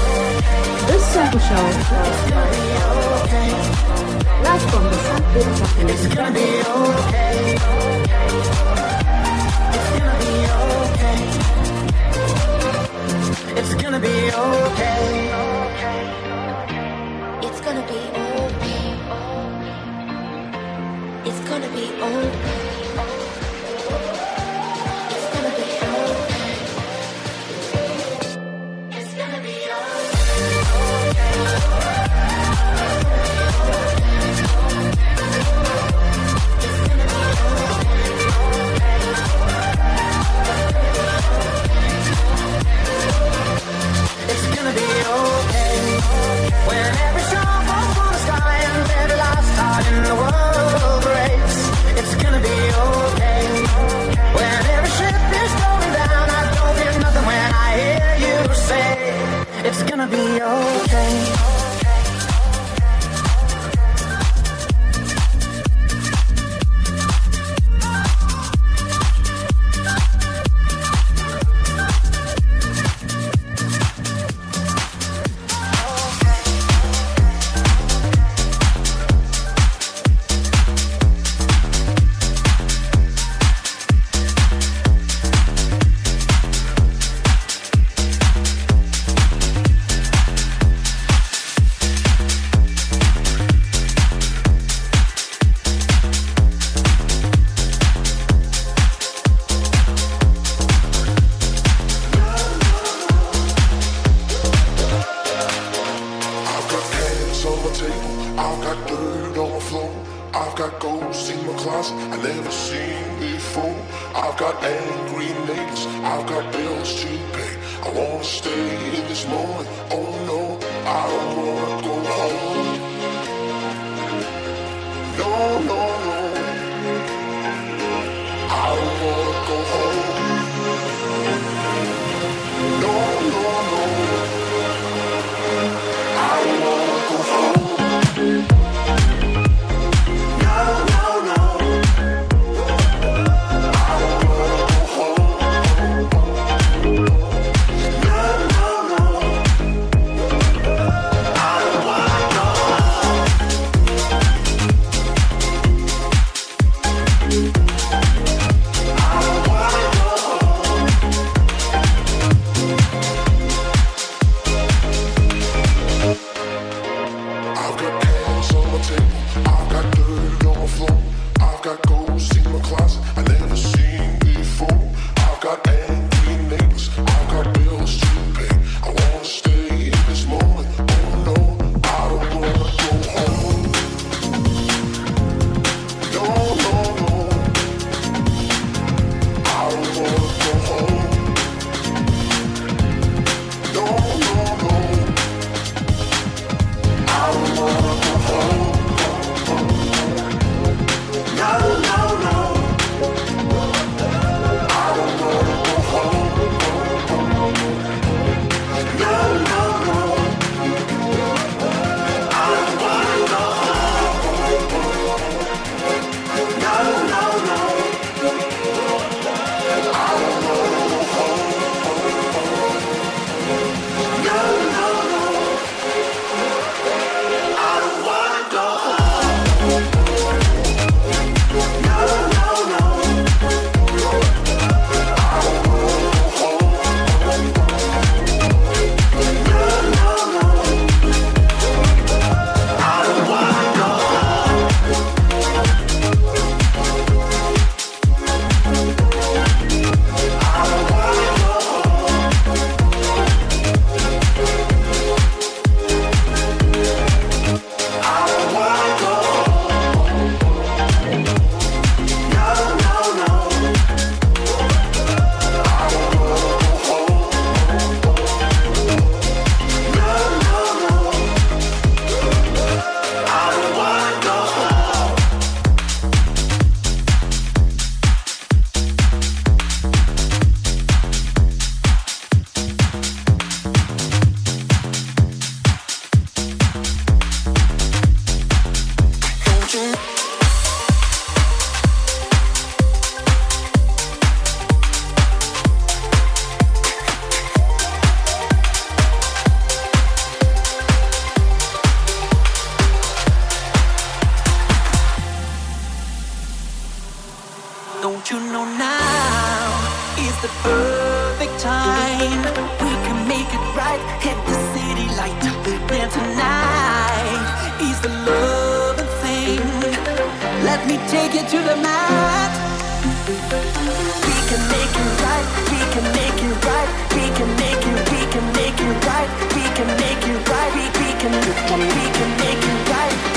This sample show It's gonna be okay. live from the Sunfield Cafe. It's gonna be okay. It's gonna be okay. It's gonna be okay. It's gonna be okay. It's gonna be okay. gonna be okay. When every star falls from the sky and every last star in the world breaks, it's gonna be okay. When every ship is going down, I don't hear nothing when I hear you say, it's gonna be okay. me take you to the mat. We can make it right, we can make it right, we can make it, we can make it right, we can make it right, we, we can, we can make it right.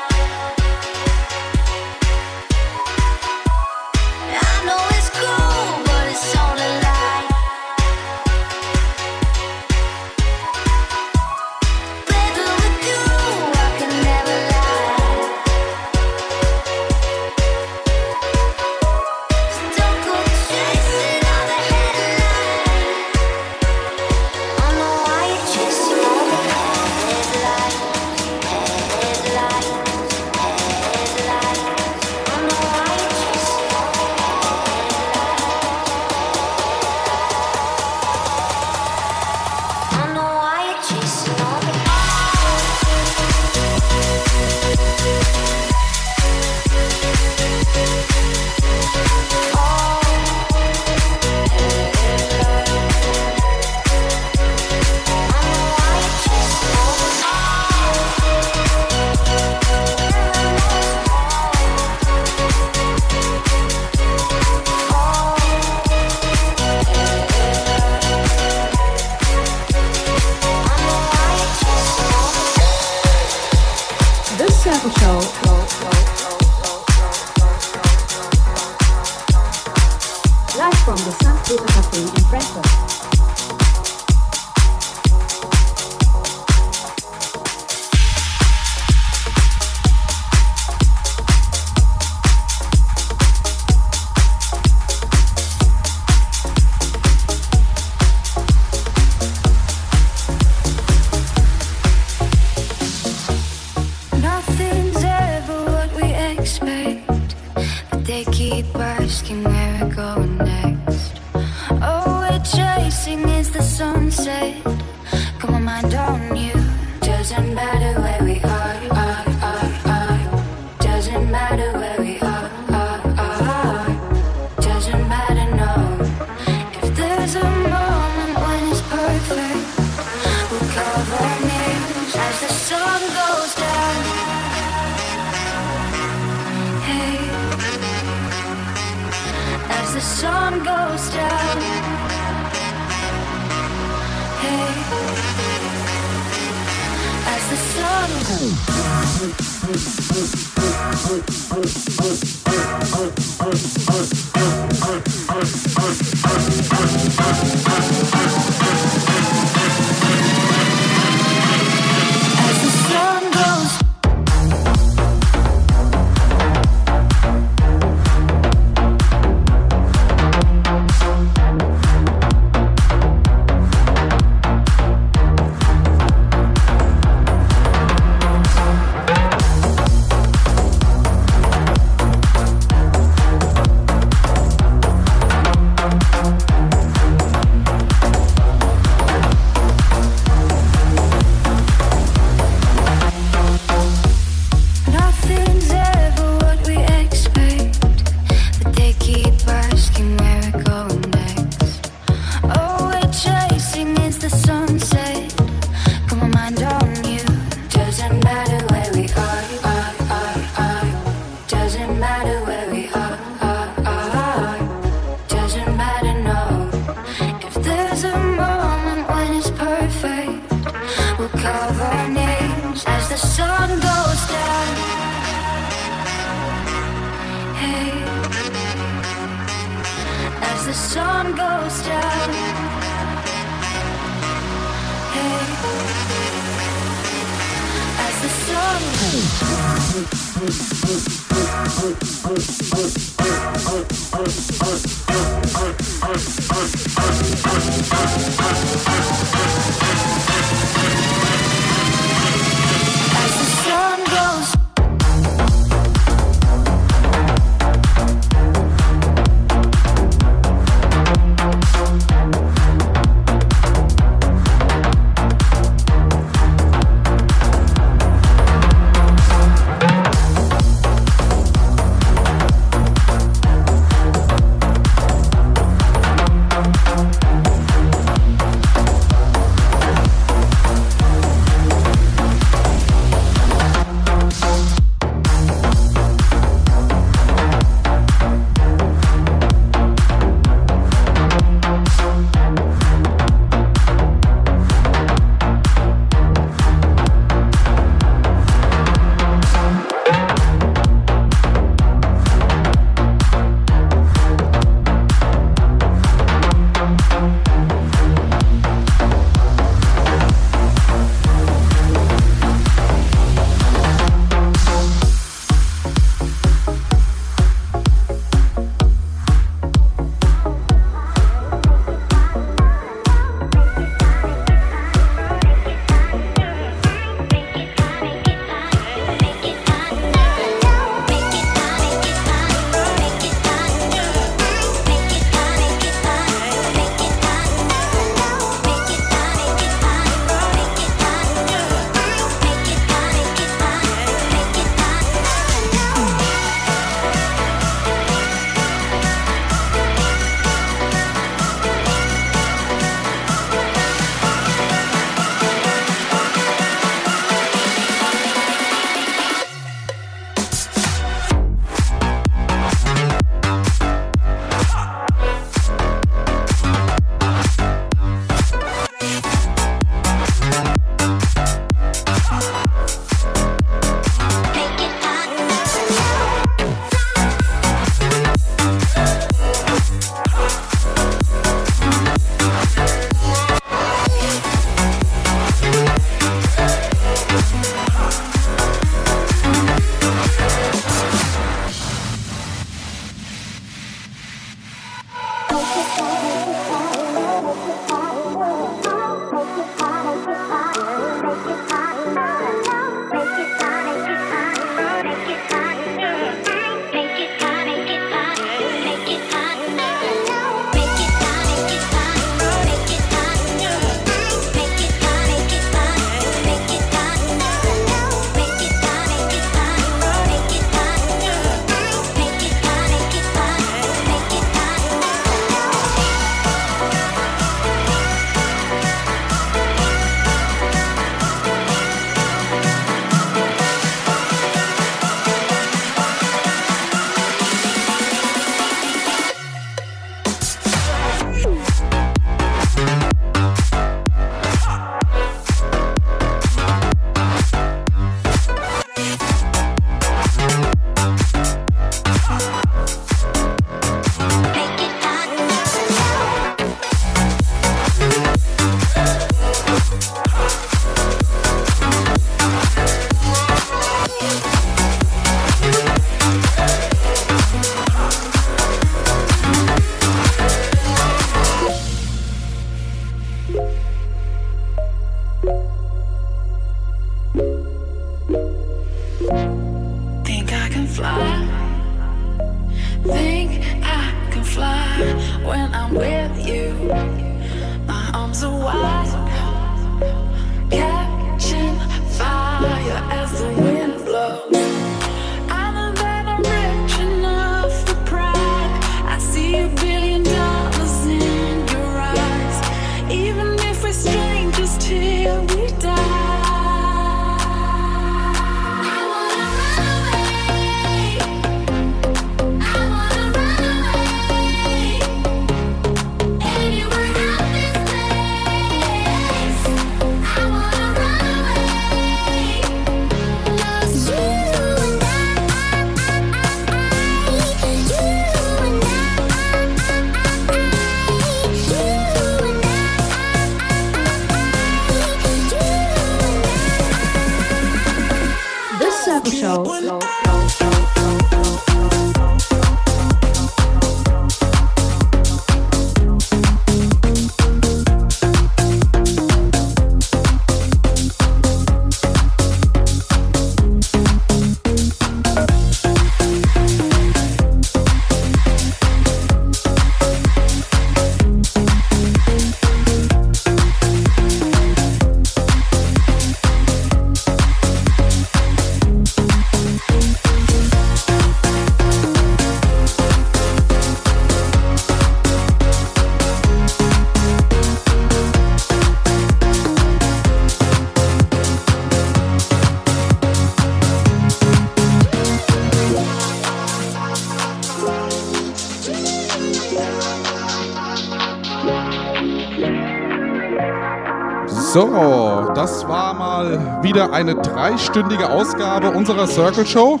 So, das war mal wieder eine dreistündige Ausgabe unserer Circle Show.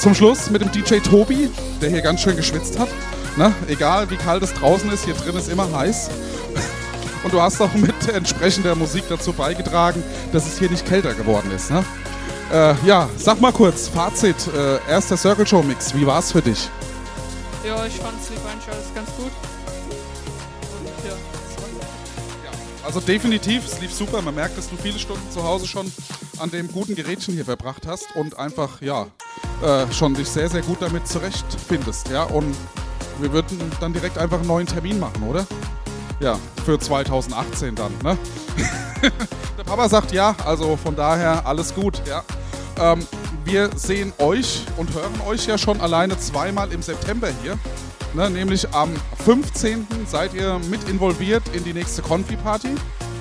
Zum Schluss mit dem DJ Tobi, der hier ganz schön geschwitzt hat. Ne? Egal wie kalt es draußen ist, hier drin ist immer heiß. <laughs> Und du hast auch mit entsprechender Musik dazu beigetragen, dass es hier nicht kälter geworden ist. Ne? Äh, ja, sag mal kurz, Fazit, äh, erster Circle Show Mix, wie war's für dich? Ja, ich fand es ganz gut. Also definitiv, es lief super. Man merkt, dass du viele Stunden zu Hause schon an dem guten Gerätchen hier verbracht hast und einfach, ja, äh, schon dich sehr, sehr gut damit zurechtfindest. Ja, und wir würden dann direkt einfach einen neuen Termin machen, oder? Ja, für 2018 dann, ne? <laughs> Der Papa sagt ja, also von daher alles gut, ja. Ähm, wir sehen euch und hören euch ja schon alleine zweimal im September hier. Ne, nämlich am 15. seid ihr mit involviert in die nächste Konfi-Party.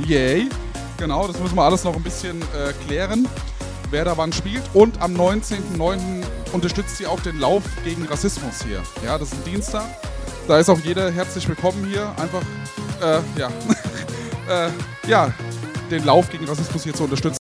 Yay! Genau, das müssen wir alles noch ein bisschen äh, klären, wer da wann spielt. Und am 19.09. unterstützt ihr auch den Lauf gegen Rassismus hier. Ja, das ist ein Dienstag. Da ist auch jeder herzlich willkommen hier. Einfach, äh, ja, <laughs> äh, ja, den Lauf gegen Rassismus hier zu unterstützen.